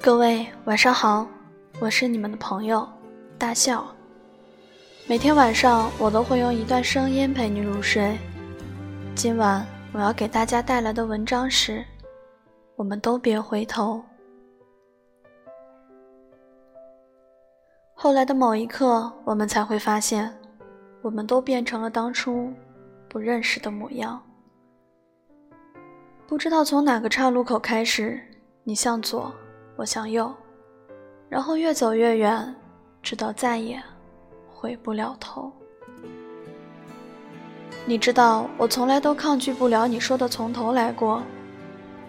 各位晚上好，我是你们的朋友大笑。每天晚上我都会用一段声音陪你入睡。今晚我要给大家带来的文章是：我们都别回头。后来的某一刻，我们才会发现，我们都变成了当初不认识的模样。不知道从哪个岔路口开始，你向左。我向右，然后越走越远，直到再也回不了头。你知道，我从来都抗拒不了你说的“从头来过”，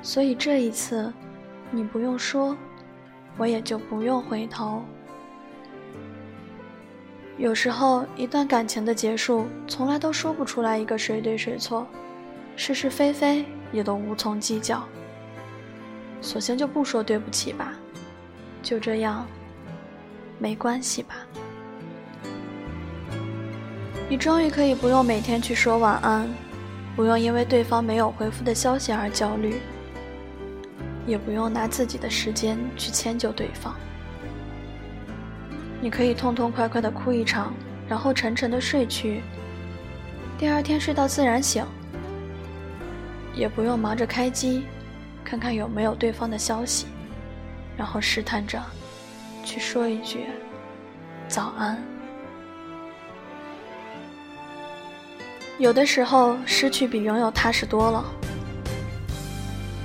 所以这一次，你不用说，我也就不用回头。有时候，一段感情的结束，从来都说不出来一个谁对谁错，是是非非也都无从计较。索性就不说对不起吧，就这样，没关系吧。你终于可以不用每天去说晚安，不用因为对方没有回复的消息而焦虑，也不用拿自己的时间去迁就对方。你可以痛痛快快的哭一场，然后沉沉的睡去，第二天睡到自然醒，也不用忙着开机。看看有没有对方的消息，然后试探着去说一句早安。有的时候，失去比拥有踏实多了。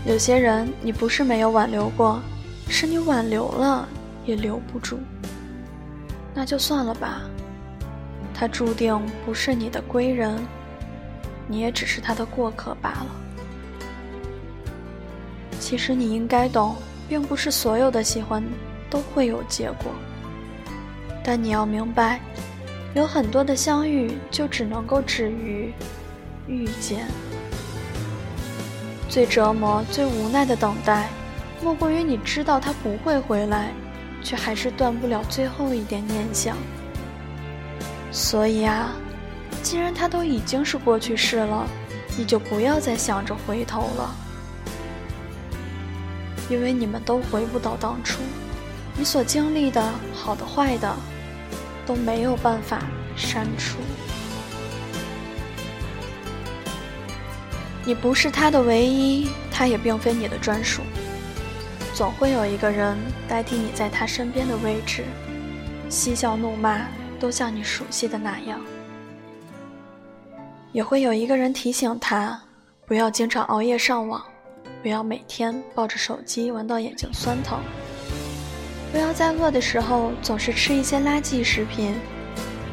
有些人，你不是没有挽留过，是你挽留了也留不住。那就算了吧，他注定不是你的归人，你也只是他的过客罢了。其实你应该懂，并不是所有的喜欢都会有结果。但你要明白，有很多的相遇就只能够止于遇见。最折磨、最无奈的等待，莫过于你知道他不会回来，却还是断不了最后一点念想。所以啊，既然他都已经是过去式了，你就不要再想着回头了。因为你们都回不到当初，你所经历的好的坏的，都没有办法删除。你不是他的唯一，他也并非你的专属。总会有一个人代替你在他身边的位置，嬉笑怒骂都像你熟悉的那样。也会有一个人提醒他，不要经常熬夜上网。不要每天抱着手机玩到眼睛酸疼。不要在饿的时候总是吃一些垃圾食品，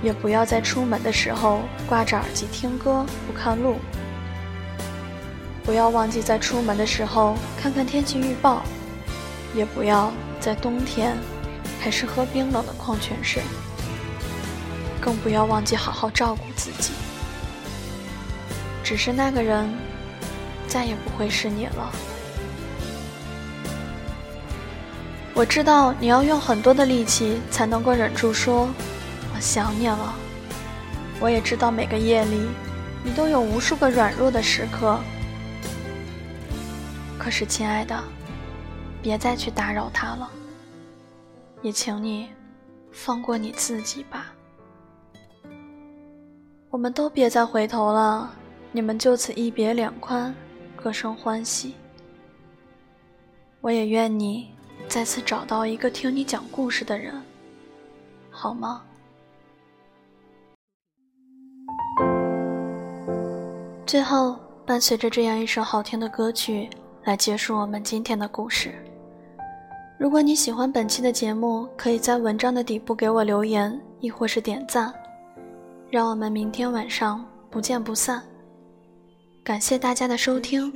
也不要在出门的时候挂着耳机听歌不看路。不要忘记在出门的时候看看天气预报，也不要在冬天还是喝冰冷的矿泉水。更不要忘记好好照顾自己。只是那个人。再也不会是你了。我知道你要用很多的力气才能够忍住说“我想你了”。我也知道每个夜里你都有无数个软弱的时刻。可是，亲爱的，别再去打扰他了。也请你放过你自己吧。我们都别再回头了，你们就此一别两宽。各生欢喜。我也愿你再次找到一个听你讲故事的人，好吗？最后，伴随着这样一首好听的歌曲来结束我们今天的故事。如果你喜欢本期的节目，可以在文章的底部给我留言，亦或是点赞。让我们明天晚上不见不散。感谢大家的收听，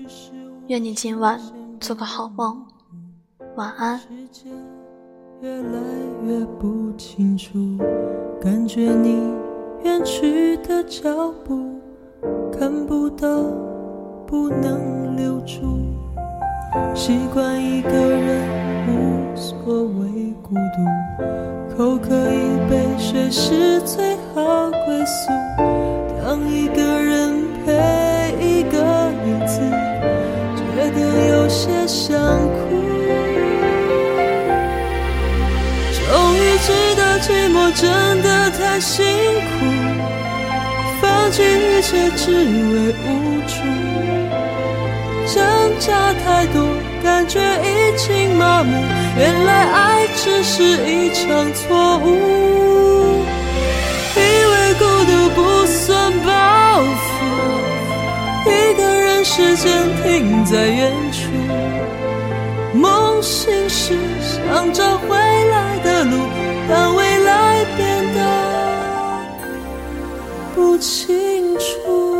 愿你今晚做个好梦，晚安。越来越不清楚，感觉你远去的脚步，看不到，不能留住。习惯一个人无所谓孤独，口渴一杯水是最好归宿。当一个人些想哭，终于知道寂寞真的太辛苦，放弃一切只为无助，挣扎太多，感觉已经麻木，原来爱只是一场错误，以为孤独不算包袱，一个人时间停在原处。梦醒时想着回来的路，但未来变得不清楚。